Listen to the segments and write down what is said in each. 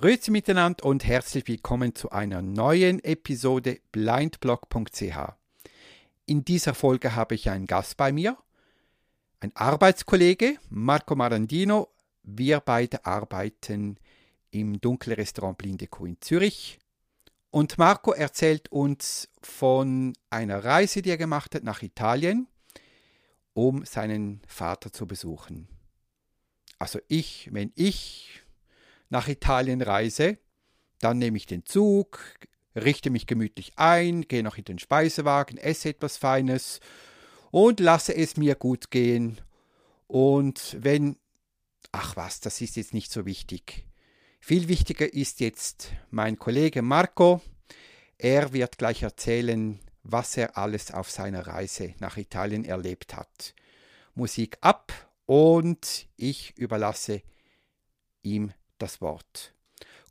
Grüezi miteinander und herzlich willkommen zu einer neuen Episode blindblog.ch. In dieser Folge habe ich einen Gast bei mir, ein Arbeitskollege, Marco Marandino. Wir beide arbeiten im Dunkelrestaurant Blinde Kuh in Zürich. Und Marco erzählt uns von einer Reise, die er gemacht hat nach Italien, um seinen Vater zu besuchen. Also ich, wenn ich nach Italien reise, dann nehme ich den Zug, richte mich gemütlich ein, gehe noch in den Speisewagen, esse etwas Feines und lasse es mir gut gehen. Und wenn, ach was, das ist jetzt nicht so wichtig. Viel wichtiger ist jetzt mein Kollege Marco. Er wird gleich erzählen, was er alles auf seiner Reise nach Italien erlebt hat. Musik ab und ich überlasse ihm das Wort.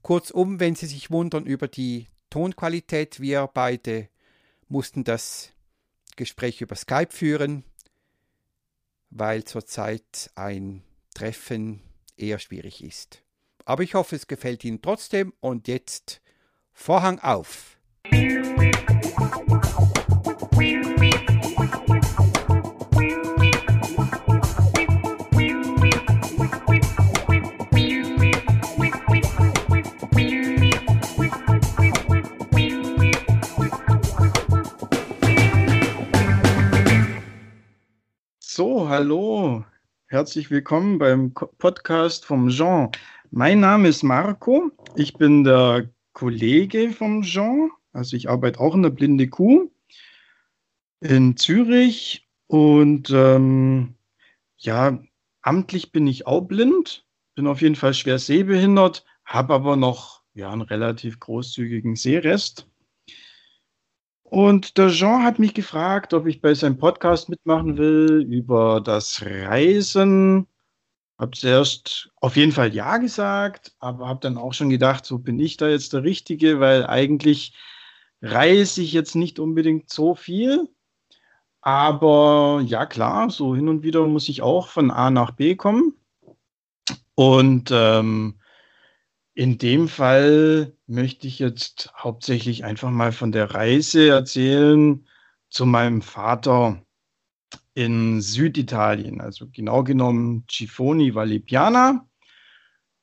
Kurzum, wenn Sie sich wundern über die Tonqualität, wir beide mussten das Gespräch über Skype führen, weil zurzeit ein Treffen eher schwierig ist. Aber ich hoffe, es gefällt Ihnen trotzdem und jetzt Vorhang auf. So, hallo, herzlich willkommen beim Podcast vom Jean. Mein Name ist Marco, ich bin der Kollege vom Jean, also ich arbeite auch in der Blinde Kuh in Zürich und ähm, ja, amtlich bin ich auch blind, bin auf jeden Fall schwer sehbehindert, habe aber noch ja, einen relativ großzügigen Sehrest. Und der Jean hat mich gefragt, ob ich bei seinem Podcast mitmachen will über das Reisen. Hab zuerst auf jeden Fall Ja gesagt, aber habe dann auch schon gedacht, so bin ich da jetzt der Richtige, weil eigentlich reise ich jetzt nicht unbedingt so viel. Aber ja, klar, so hin und wieder muss ich auch von A nach B kommen. Und ähm, in dem Fall möchte ich jetzt hauptsächlich einfach mal von der Reise erzählen zu meinem Vater in Süditalien, also genau genommen Cifoni Vallipiana.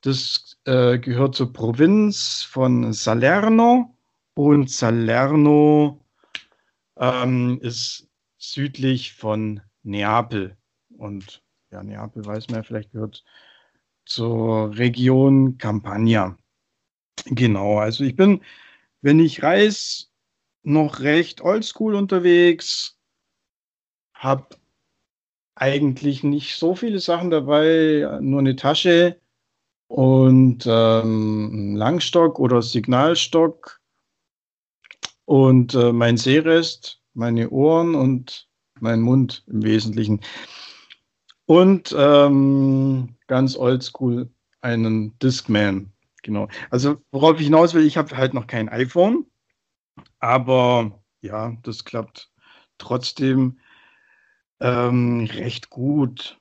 Das äh, gehört zur Provinz von Salerno und Salerno ähm, ist südlich von Neapel. Und ja, Neapel weiß man ja, vielleicht gehört zur Region Campania. Genau, also ich bin, wenn ich reise, noch recht oldschool unterwegs, habe eigentlich nicht so viele Sachen dabei, nur eine Tasche und ähm, Langstock oder Signalstock und äh, mein Sehrest, meine Ohren und mein Mund im Wesentlichen. Und ähm, ganz oldschool einen Discman. Genau. Also worauf ich hinaus will, ich habe halt noch kein iPhone, aber ja, das klappt trotzdem ähm, recht gut.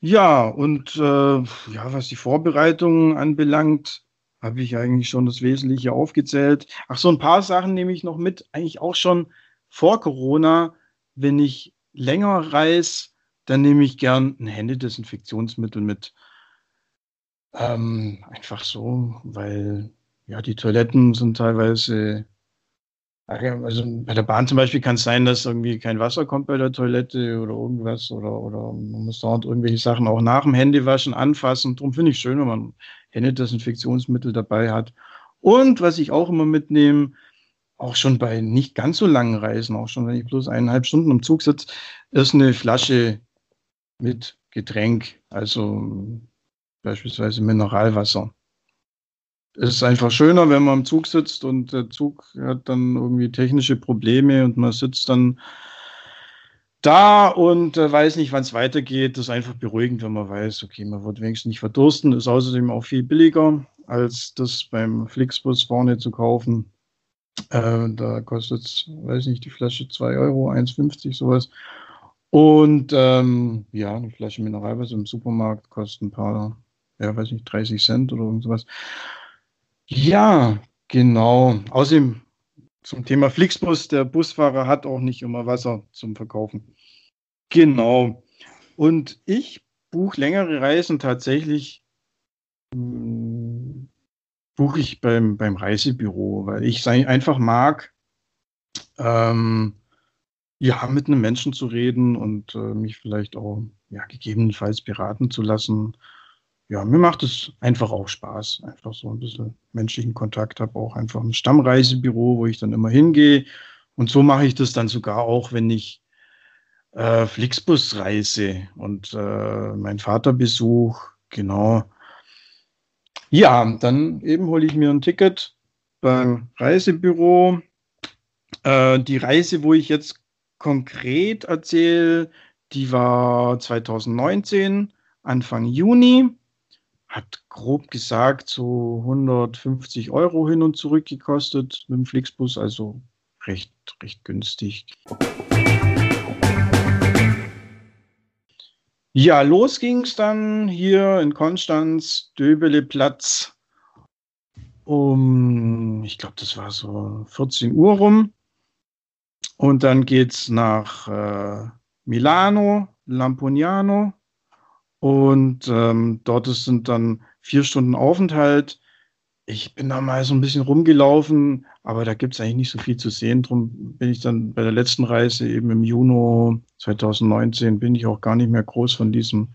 Ja, und äh, ja, was die Vorbereitungen anbelangt, habe ich eigentlich schon das Wesentliche aufgezählt. Ach, so ein paar Sachen nehme ich noch mit, eigentlich auch schon vor Corona, wenn ich länger reise, dann nehme ich gern ein Händedesinfektionsmittel mit. Ähm, einfach so, weil ja, die Toiletten sind teilweise, also bei der Bahn zum Beispiel kann es sein, dass irgendwie kein Wasser kommt bei der Toilette oder irgendwas oder, oder man muss dort irgendwelche Sachen auch nach dem Händewaschen anfassen. Darum finde ich es schön, wenn man Händedesinfektionsmittel dabei hat. Und was ich auch immer mitnehme, auch schon bei nicht ganz so langen Reisen, auch schon wenn ich bloß eineinhalb Stunden im Zug sitze, ist eine Flasche mit Getränk, also beispielsweise Mineralwasser. Es ist einfach schöner, wenn man im Zug sitzt und der Zug hat dann irgendwie technische Probleme und man sitzt dann da und äh, weiß nicht, wann es weitergeht. Das ist einfach beruhigend, wenn man weiß, okay, man wird wenigstens nicht verdursten. Ist außerdem auch viel billiger, als das beim Flixbus vorne zu kaufen. Äh, da kostet es, weiß nicht, die Flasche 2 Euro, 1,50 sowas. Und ähm, ja, eine Flasche Mineralwasser im Supermarkt kostet ein paar, ja, weiß nicht, 30 Cent oder irgendwas. Ja, genau. Außerdem zum Thema Flixbus, der Busfahrer hat auch nicht immer Wasser zum Verkaufen. Genau. Und ich buche längere Reisen tatsächlich hm, buche ich beim, beim Reisebüro, weil ich einfach mag, ähm, ja, mit einem Menschen zu reden und äh, mich vielleicht auch ja, gegebenenfalls beraten zu lassen. Ja, mir macht es einfach auch Spaß, einfach so ein bisschen menschlichen Kontakt habe, auch einfach ein Stammreisebüro, wo ich dann immer hingehe. Und so mache ich das dann sogar auch, wenn ich äh, Flixbus reise und äh, meinen Vater besuch, genau. Ja, dann eben hole ich mir ein Ticket beim Reisebüro. Äh, die Reise, wo ich jetzt konkret erzähle, die war 2019, Anfang Juni. Hat grob gesagt so 150 Euro hin und zurück gekostet mit dem Flixbus, also recht, recht günstig. Ja, los ging es dann hier in Konstanz, Döbeleplatz, um, ich glaube, das war so 14 Uhr rum. Und dann geht es nach äh, Milano, Lampugnano. Und ähm, dort sind dann vier Stunden Aufenthalt. Ich bin da mal so ein bisschen rumgelaufen, aber da gibt es eigentlich nicht so viel zu sehen. Darum bin ich dann bei der letzten Reise eben im Juni 2019 bin ich auch gar nicht mehr groß von diesem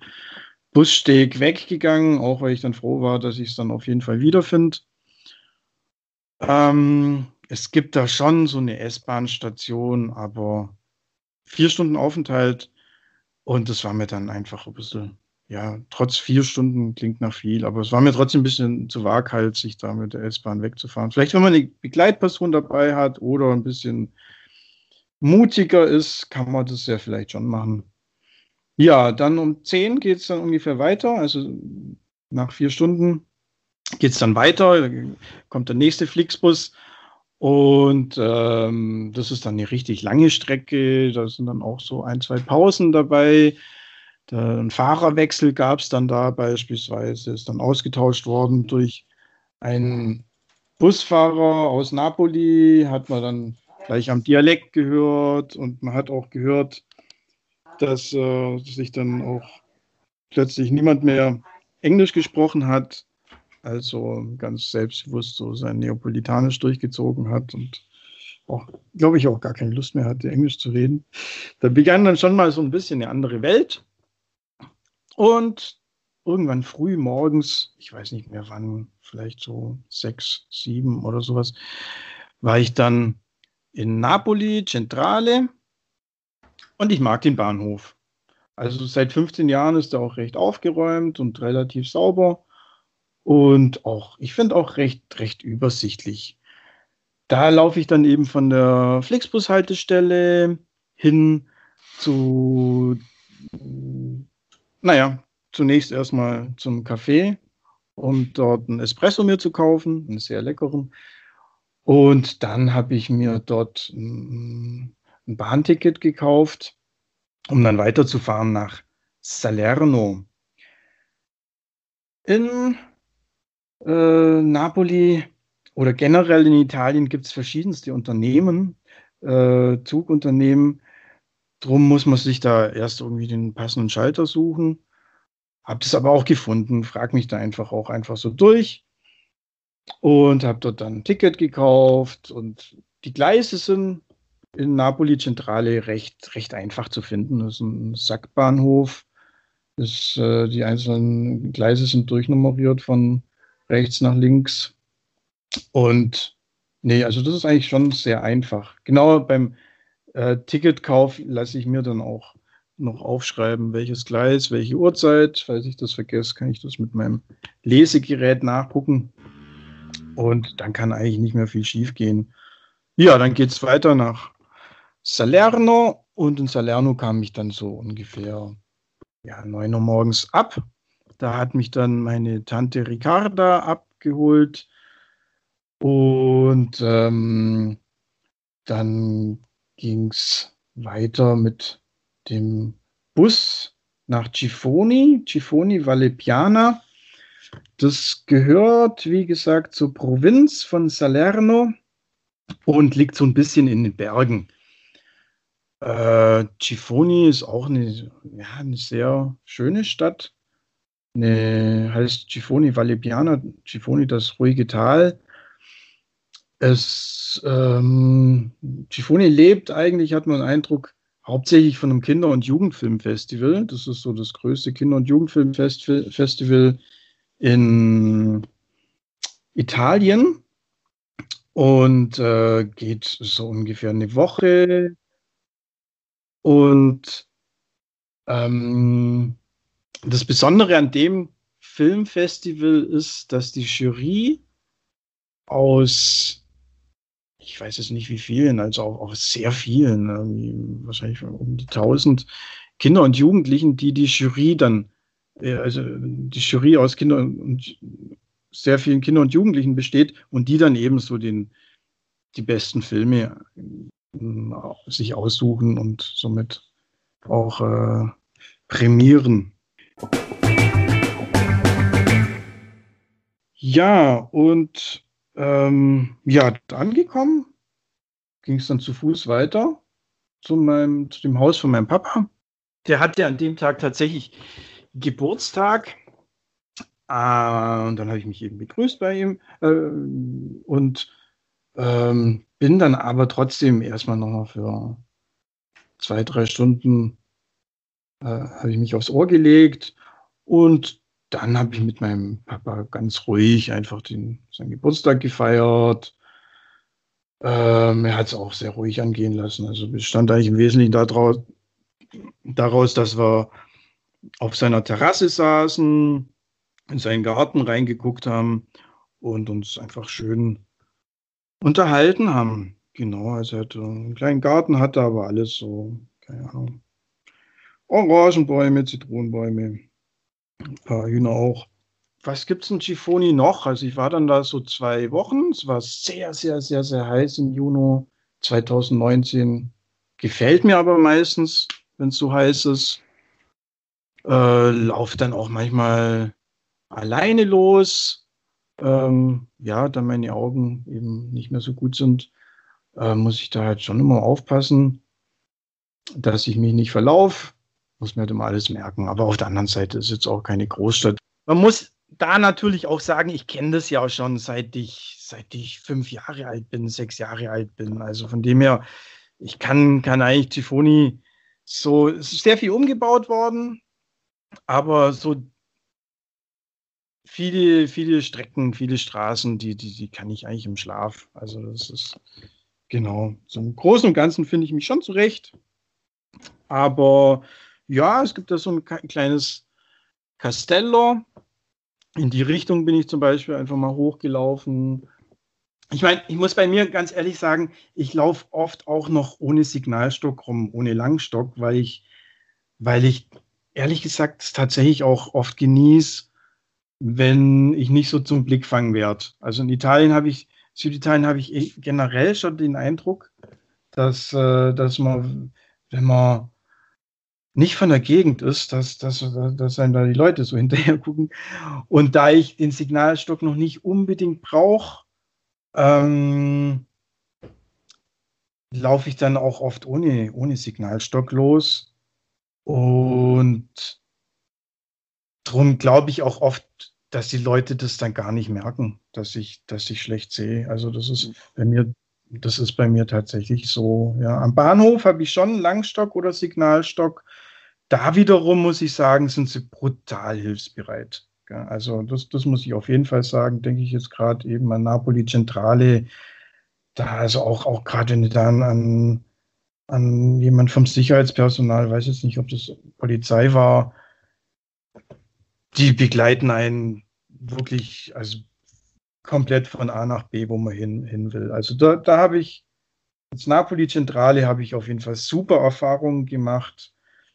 Bussteg weggegangen, auch weil ich dann froh war, dass ich es dann auf jeden Fall wiederfinde. Ähm, es gibt da schon so eine S-Bahn-Station, aber vier Stunden Aufenthalt und das war mir dann einfach ein bisschen, ja, trotz vier Stunden klingt nach viel, aber es war mir trotzdem ein bisschen zu waghalsig, da mit der S-Bahn wegzufahren. Vielleicht, wenn man eine Begleitperson dabei hat oder ein bisschen mutiger ist, kann man das ja vielleicht schon machen. Ja, dann um 10 geht es dann ungefähr weiter. Also nach vier Stunden geht es dann weiter. kommt der nächste Flixbus. Und ähm, das ist dann eine richtig lange Strecke. Da sind dann auch so ein, zwei Pausen dabei. Ein Fahrerwechsel gab es dann da beispielsweise, ist dann ausgetauscht worden durch einen Busfahrer aus Napoli, hat man dann gleich am Dialekt gehört und man hat auch gehört, dass äh, sich dann auch plötzlich niemand mehr Englisch gesprochen hat, also ganz selbstbewusst so sein Neapolitanisch durchgezogen hat und auch, glaube ich, auch gar keine Lust mehr hatte, Englisch zu reden. Da begann dann schon mal so ein bisschen eine andere Welt. Und irgendwann früh morgens, ich weiß nicht mehr wann, vielleicht so sechs, sieben oder sowas, war ich dann in Napoli, Centrale. Und ich mag den Bahnhof. Also seit 15 Jahren ist er auch recht aufgeräumt und relativ sauber. Und auch, ich finde auch recht, recht übersichtlich. Da laufe ich dann eben von der Flixbus-Haltestelle hin zu, naja, zunächst erstmal zum Café, um dort einen Espresso mir zu kaufen, einen sehr leckeren. Und dann habe ich mir dort ein Bahnticket gekauft, um dann weiterzufahren nach Salerno. In äh, Napoli oder generell in Italien gibt es verschiedenste Unternehmen, äh, Zugunternehmen. Drum muss man sich da erst irgendwie den passenden Schalter suchen. Hab das aber auch gefunden, frag mich da einfach auch einfach so durch und habe dort dann ein Ticket gekauft und die Gleise sind in Napoli Zentrale recht, recht einfach zu finden. Das ist ein Sackbahnhof. Das, äh, die einzelnen Gleise sind durchnummeriert von rechts nach links. Und nee, also das ist eigentlich schon sehr einfach. Genau beim äh, Ticketkauf lasse ich mir dann auch noch aufschreiben, welches Gleis, welche Uhrzeit. Falls ich das vergesse, kann ich das mit meinem Lesegerät nachgucken. Und dann kann eigentlich nicht mehr viel schief gehen. Ja, dann geht es weiter nach Salerno und in Salerno kam ich dann so ungefähr ja, 9 Uhr morgens ab. Da hat mich dann meine Tante Ricarda abgeholt und ähm, dann ging es weiter mit dem Bus nach Gifoni, Gifoni Valle Piana. Das gehört, wie gesagt, zur Provinz von Salerno und liegt so ein bisschen in den Bergen. Äh, Gifoni ist auch eine, ja, eine sehr schöne Stadt. Eine, heißt Gifoni Valle Piana, Gifoni das ruhige Tal. Es, ähm, Gifoni lebt eigentlich, hat man den Eindruck, hauptsächlich von einem Kinder- und Jugendfilmfestival. Das ist so das größte Kinder- und Jugendfilmfestival in Italien und äh, geht so ungefähr eine Woche. Und ähm, das Besondere an dem Filmfestival ist, dass die Jury aus ich weiß es nicht wie vielen, also auch, auch sehr vielen, wahrscheinlich um die 1000 Kinder und Jugendlichen, die die Jury dann, äh, also die Jury aus Kindern und sehr vielen Kindern und Jugendlichen besteht und die dann eben so den, die besten Filme äh, sich aussuchen und somit auch äh, prämieren. Ja, und ähm, ja, angekommen, ging es dann zu Fuß weiter zu, meinem, zu dem Haus von meinem Papa. Der hatte an dem Tag tatsächlich Geburtstag. Äh, und dann habe ich mich eben begrüßt bei ihm äh, und ähm, bin dann aber trotzdem erstmal noch für zwei, drei Stunden äh, habe ich mich aufs Ohr gelegt und dann habe ich mit meinem Papa ganz ruhig einfach den, seinen Geburtstag gefeiert. Ähm, er hat es auch sehr ruhig angehen lassen. Also bestand eigentlich im Wesentlichen daraus, daraus, dass wir auf seiner Terrasse saßen, in seinen Garten reingeguckt haben und uns einfach schön unterhalten haben. Genau, also er hatte einen kleinen Garten, hatte aber alles so, keine Ahnung, Orangenbäume, Zitronenbäume, ein paar Hühner auch. Was gibt es in Chifoni noch? Also ich war dann da so zwei Wochen. Es war sehr, sehr, sehr, sehr heiß im Juni 2019. Gefällt mir aber meistens, wenn es so heiß ist. Äh, laufe dann auch manchmal alleine los. Ähm, ja, da meine Augen eben nicht mehr so gut sind, äh, muss ich da halt schon immer aufpassen, dass ich mich nicht verlaufe muss man halt immer alles merken. Aber auf der anderen Seite ist jetzt auch keine Großstadt. Man muss da natürlich auch sagen, ich kenne das ja auch schon seit ich, seit ich fünf Jahre alt bin, sechs Jahre alt bin. Also von dem her, ich kann, kann eigentlich Tifoni so, es ist sehr viel umgebaut worden, aber so viele, viele Strecken, viele Straßen, die, die, die kann ich eigentlich im Schlaf. Also das ist genau. So im Großen und Ganzen finde ich mich schon zurecht. Aber ja, es gibt da so ein kleines Castello. In die Richtung bin ich zum Beispiel einfach mal hochgelaufen. Ich meine, ich muss bei mir ganz ehrlich sagen, ich laufe oft auch noch ohne Signalstock rum, ohne Langstock, weil ich, weil ich ehrlich gesagt es tatsächlich auch oft genieße, wenn ich nicht so zum Blick fangen werde. Also in Italien habe ich, Süditalien habe ich eh generell schon den Eindruck, dass, äh, dass man, wenn man nicht von der Gegend ist, dass, dass, dass einem da die Leute so hinterher gucken. Und da ich den Signalstock noch nicht unbedingt brauche, ähm, laufe ich dann auch oft ohne, ohne Signalstock los. Und darum glaube ich auch oft, dass die Leute das dann gar nicht merken, dass ich, dass ich schlecht sehe. Also das ist bei mir, das ist bei mir tatsächlich so. Ja, am Bahnhof habe ich schon Langstock oder Signalstock da wiederum muss ich sagen, sind sie brutal hilfsbereit. Also das, das muss ich auf jeden Fall sagen, denke ich jetzt gerade eben an Napoli Zentrale, da also auch, auch gerade wenn du dann an, an jemand vom Sicherheitspersonal, weiß jetzt nicht, ob das Polizei war, die begleiten einen wirklich, also komplett von A nach B, wo man hin, hin will. Also da, da habe ich, als Napoli Zentrale habe ich auf jeden Fall super Erfahrungen gemacht.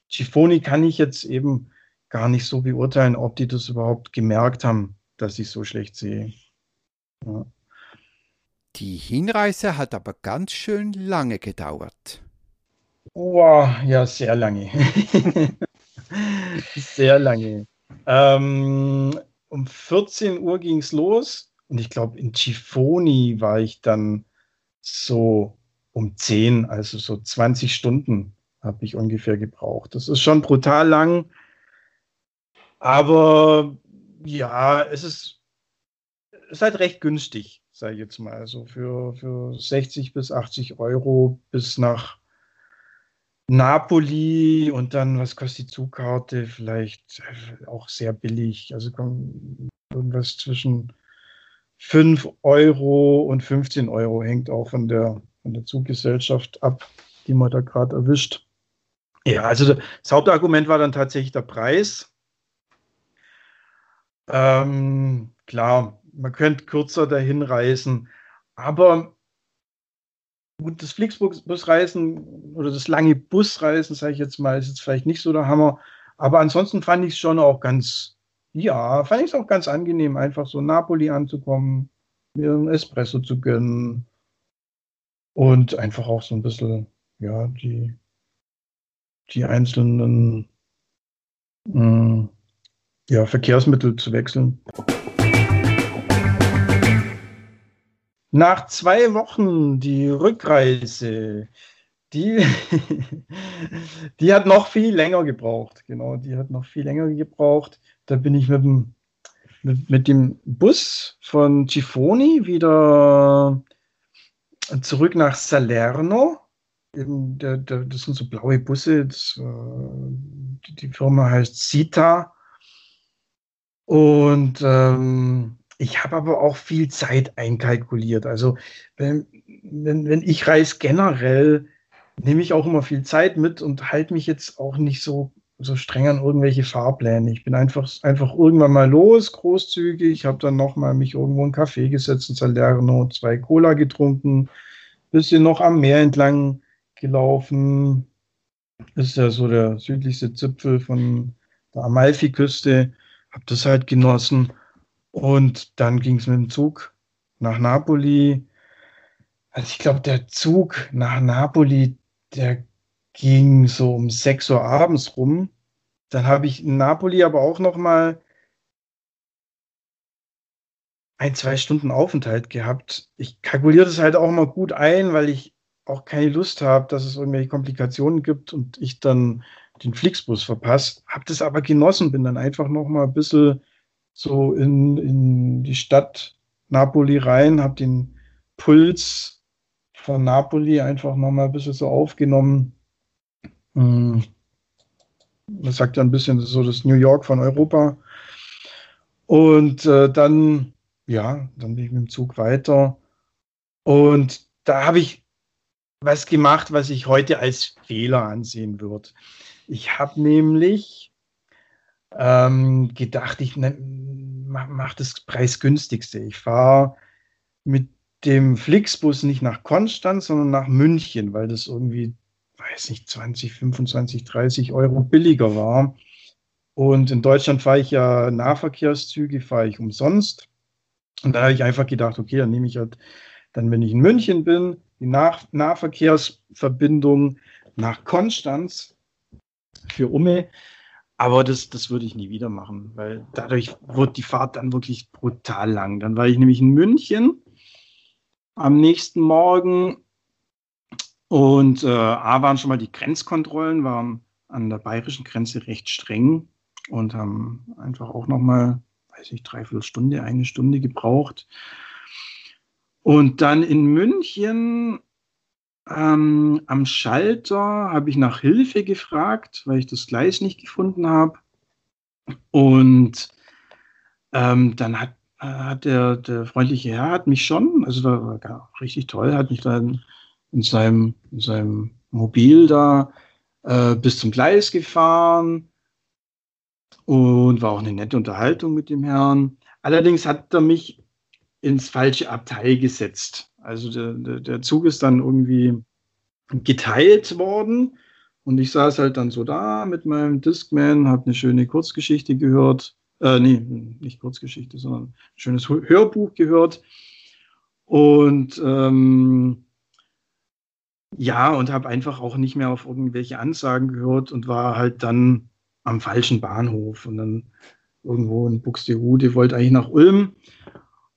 Schifoni kann ich jetzt eben gar nicht so beurteilen, ob die das überhaupt gemerkt haben, dass ich so schlecht sehe. Ja. Die Hinreise hat aber ganz schön lange gedauert. Wow, ja, sehr lange. sehr lange. Ähm, um 14 Uhr ging es los und ich glaube, in Chifoni war ich dann so um 10, also so 20 Stunden habe ich ungefähr gebraucht. Das ist schon brutal lang, aber ja, es ist, ist halt recht günstig, sage ich jetzt mal. Also für, für 60 bis 80 Euro bis nach Napoli und dann, was kostet die Zugkarte? Vielleicht auch sehr billig. Also irgendwas zwischen 5 Euro und 15 Euro hängt auch von der, von der Zuggesellschaft ab, die man da gerade erwischt. Ja, also das Hauptargument war dann tatsächlich der Preis. Ähm, klar, man könnte kürzer dahin reisen, aber gut, das Flixbus-Reisen oder das lange Busreisen, sage ich jetzt mal, ist jetzt vielleicht nicht so der Hammer, aber ansonsten fand ich es schon auch ganz, ja, fand ich es auch ganz angenehm, einfach so Napoli anzukommen, mir einen Espresso zu gönnen und einfach auch so ein bisschen, ja, die, die einzelnen mh, hm, ja, Verkehrsmittel zu wechseln. Nach zwei Wochen die Rückreise, die, die hat noch viel länger gebraucht. Genau, die hat noch viel länger gebraucht. Da bin ich mit dem, mit, mit dem Bus von Gifoni wieder zurück nach Salerno. Eben der, der, das sind so blaue Busse. Das, äh, die Firma heißt Sita. Und ähm, ich habe aber auch viel Zeit einkalkuliert. Also wenn, wenn, wenn ich reise generell, nehme ich auch immer viel Zeit mit und halte mich jetzt auch nicht so, so streng an irgendwelche Fahrpläne. Ich bin einfach, einfach irgendwann mal los, großzügig, habe dann nochmal mich irgendwo in einen Café gesetzt in Salerno, zwei Cola getrunken, bisschen noch am Meer entlang gelaufen. Ist ja so der südlichste Zipfel von der Amalfiküste habe das halt genossen. Und dann ging es mit dem Zug nach Napoli. Also ich glaube, der Zug nach Napoli, der ging so um 6 Uhr abends rum. Dann habe ich in Napoli aber auch noch mal ein, zwei Stunden Aufenthalt gehabt. Ich kalkuliere das halt auch mal gut ein, weil ich auch keine Lust habe, dass es irgendwelche Komplikationen gibt und ich dann den Flixbus verpasst, habe das aber genossen, bin dann einfach noch mal ein bisschen so in, in die Stadt Napoli rein, habe den Puls von Napoli einfach noch mal ein bisschen so aufgenommen. Hm. sagt ja ein bisschen so das New York von Europa. Und äh, dann, ja, dann bin ich mit dem Zug weiter. Und da habe ich was gemacht, was ich heute als Fehler ansehen würde. Ich habe nämlich ähm, gedacht, ich ne, mache mach das preisgünstigste. Ich fahre mit dem Flixbus nicht nach Konstanz, sondern nach München, weil das irgendwie, weiß nicht, 20, 25, 30 Euro billiger war. Und in Deutschland fahre ich ja Nahverkehrszüge, fahre ich umsonst. Und da habe ich einfach gedacht, okay, dann nehme ich halt, dann wenn ich in München bin, die Nah Nahverkehrsverbindung nach Konstanz für Umme. Aber das, das würde ich nie wieder machen, weil dadurch wird die Fahrt dann wirklich brutal lang. Dann war ich nämlich in München am nächsten Morgen und äh, A waren schon mal die Grenzkontrollen, waren an der bayerischen Grenze recht streng und haben einfach auch noch mal, weiß ich, dreiviertel Stunde, eine Stunde gebraucht. Und dann in München ähm, am Schalter habe ich nach Hilfe gefragt, weil ich das Gleis nicht gefunden habe. Und ähm, dann hat, hat der, der freundliche Herr hat mich schon, also war, war richtig toll, hat mich dann in seinem, in seinem Mobil da äh, bis zum Gleis gefahren und war auch eine nette Unterhaltung mit dem Herrn. Allerdings hat er mich ins falsche Abteil gesetzt. Also der, der, Zug ist dann irgendwie geteilt worden und ich saß halt dann so da mit meinem Discman, habe eine schöne Kurzgeschichte gehört. Äh, nee, nicht Kurzgeschichte, sondern ein schönes Hörbuch gehört. Und ähm, ja, und habe einfach auch nicht mehr auf irgendwelche Ansagen gehört und war halt dann am falschen Bahnhof und dann irgendwo in Buxtehude, wollte eigentlich nach Ulm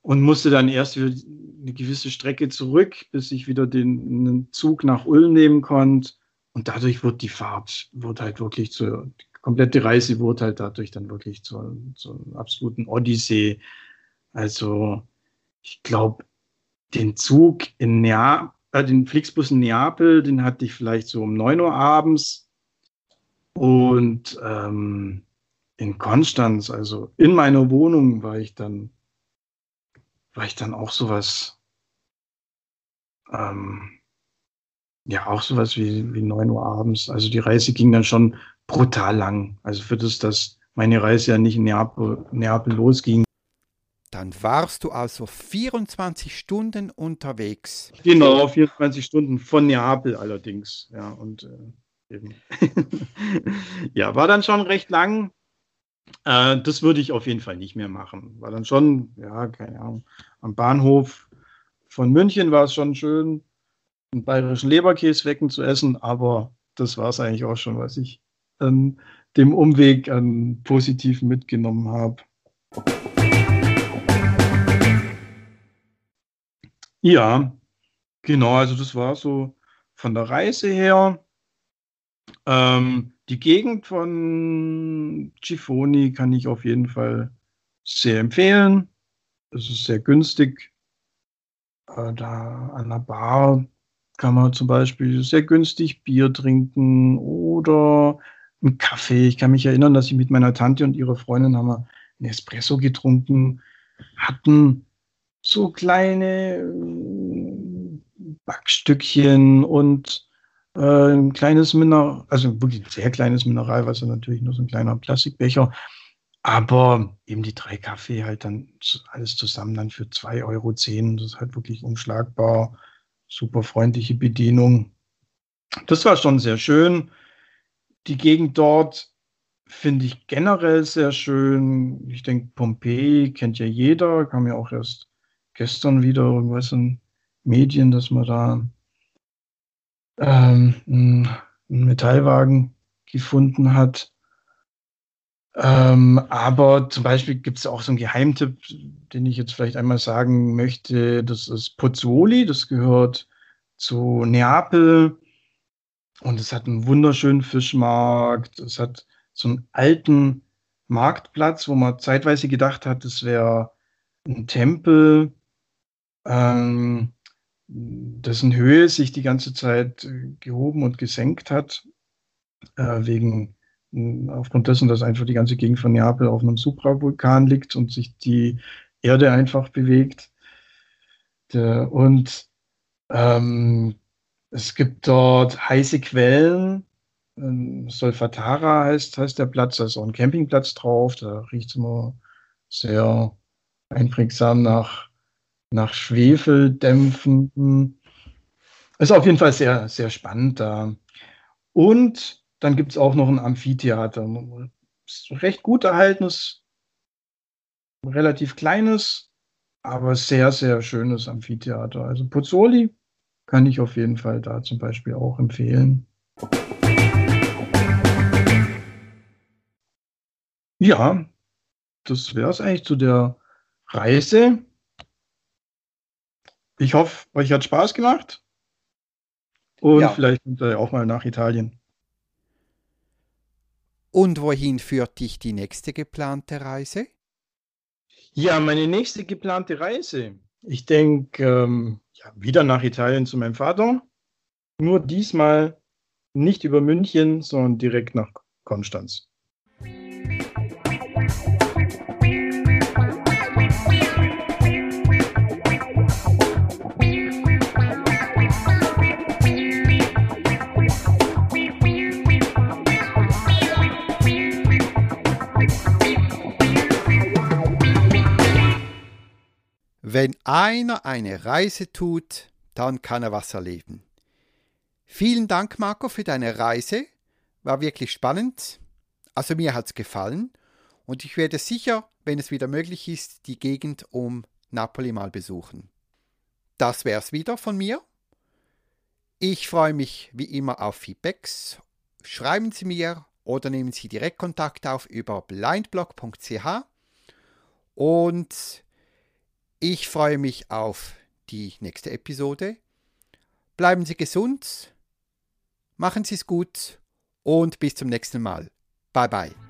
und musste dann erst wieder eine gewisse Strecke zurück, bis ich wieder den, Zug nach Ulm nehmen konnte. Und dadurch wird die Fahrt, wird halt wirklich zur, die komplette Reise wurde halt dadurch dann wirklich zur, zur absoluten Odyssee. Also, ich glaube, den Zug in Neapel, äh, den Flixbus in Neapel, den hatte ich vielleicht so um 9 Uhr abends. Und ähm, in Konstanz, also in meiner Wohnung, war ich dann, war ich dann auch sowas, ähm, ja, auch sowas wie, wie 9 Uhr abends. Also die Reise ging dann schon brutal lang. Also für das, dass meine Reise ja nicht in Neapel, Neapel losging, dann warst du also 24 Stunden unterwegs. Genau, 24 Stunden von Neapel allerdings. Ja, und äh, eben. ja, war dann schon recht lang. Äh, das würde ich auf jeden Fall nicht mehr machen. War dann schon, ja, keine Ahnung, am Bahnhof von München war es schon schön, einen bayerischen Leberkäse wecken zu essen, aber das war es eigentlich auch schon, was ich ähm, dem Umweg an Positiven mitgenommen habe. Ja, genau, also das war so von der Reise her. Ähm, die Gegend von Gifoni kann ich auf jeden Fall sehr empfehlen. Es ist sehr günstig. Äh, da an der Bar kann man zum Beispiel sehr günstig Bier trinken oder einen Kaffee. Ich kann mich erinnern, dass ich mit meiner Tante und ihrer Freundin haben wir einen Espresso getrunken, hatten so kleine äh, Backstückchen und äh, ein kleines Mineral, also wirklich ein sehr kleines Mineralwasser, natürlich nur so ein kleiner Plastikbecher. Aber eben die drei Kaffee halt dann alles zusammen dann für 2,10 Euro. Das ist halt wirklich unschlagbar. Super freundliche Bedienung. Das war schon sehr schön. Die Gegend dort finde ich generell sehr schön. Ich denke, Pompeji kennt ja jeder, kam ja auch erst gestern wieder irgendwas in Medien, dass man da ähm, einen Metallwagen gefunden hat. Ähm, aber zum Beispiel gibt es auch so einen Geheimtipp, den ich jetzt vielleicht einmal sagen möchte. Das ist Pozzuoli, das gehört zu Neapel und es hat einen wunderschönen Fischmarkt. Es hat so einen alten Marktplatz, wo man zeitweise gedacht hat, es wäre ein Tempel ähm, dessen Höhe sich die ganze Zeit äh, gehoben und gesenkt hat, äh, wegen aufgrund dessen, dass einfach die ganze Gegend von Neapel auf einem Supravulkan liegt und sich die Erde einfach bewegt. Und ähm, es gibt dort heiße Quellen. Ähm, Solfatara heißt, heißt der Platz, da ist auch ein Campingplatz drauf. Da riecht es immer sehr einprägsam nach nach Schwefeldämpfen. Ist auf jeden Fall sehr, sehr spannend da. Und dann gibt es auch noch ein Amphitheater. Recht gut erhaltenes, relativ kleines, aber sehr, sehr schönes Amphitheater. Also Pozzoli kann ich auf jeden Fall da zum Beispiel auch empfehlen. Ja, das wäre es eigentlich zu der Reise. Ich hoffe, euch hat Spaß gemacht. Und ja. vielleicht kommt ihr auch mal nach Italien. Und wohin führt dich die nächste geplante Reise? Ja, meine nächste geplante Reise. Ich denke ähm, ja, wieder nach Italien zu meinem Vater. Nur diesmal nicht über München, sondern direkt nach Konstanz. Wenn einer eine Reise tut, dann kann er was erleben. Vielen Dank, Marco, für deine Reise. War wirklich spannend. Also mir hat es gefallen. Und ich werde sicher, wenn es wieder möglich ist, die Gegend um Napoli mal besuchen. das wär's wieder von mir. Ich freue mich wie immer auf Feedbacks. Schreiben Sie mir oder nehmen Sie direkt Kontakt auf über blindblog.ch und ich freue mich auf die nächste Episode. Bleiben Sie gesund, machen Sie es gut und bis zum nächsten Mal. Bye bye.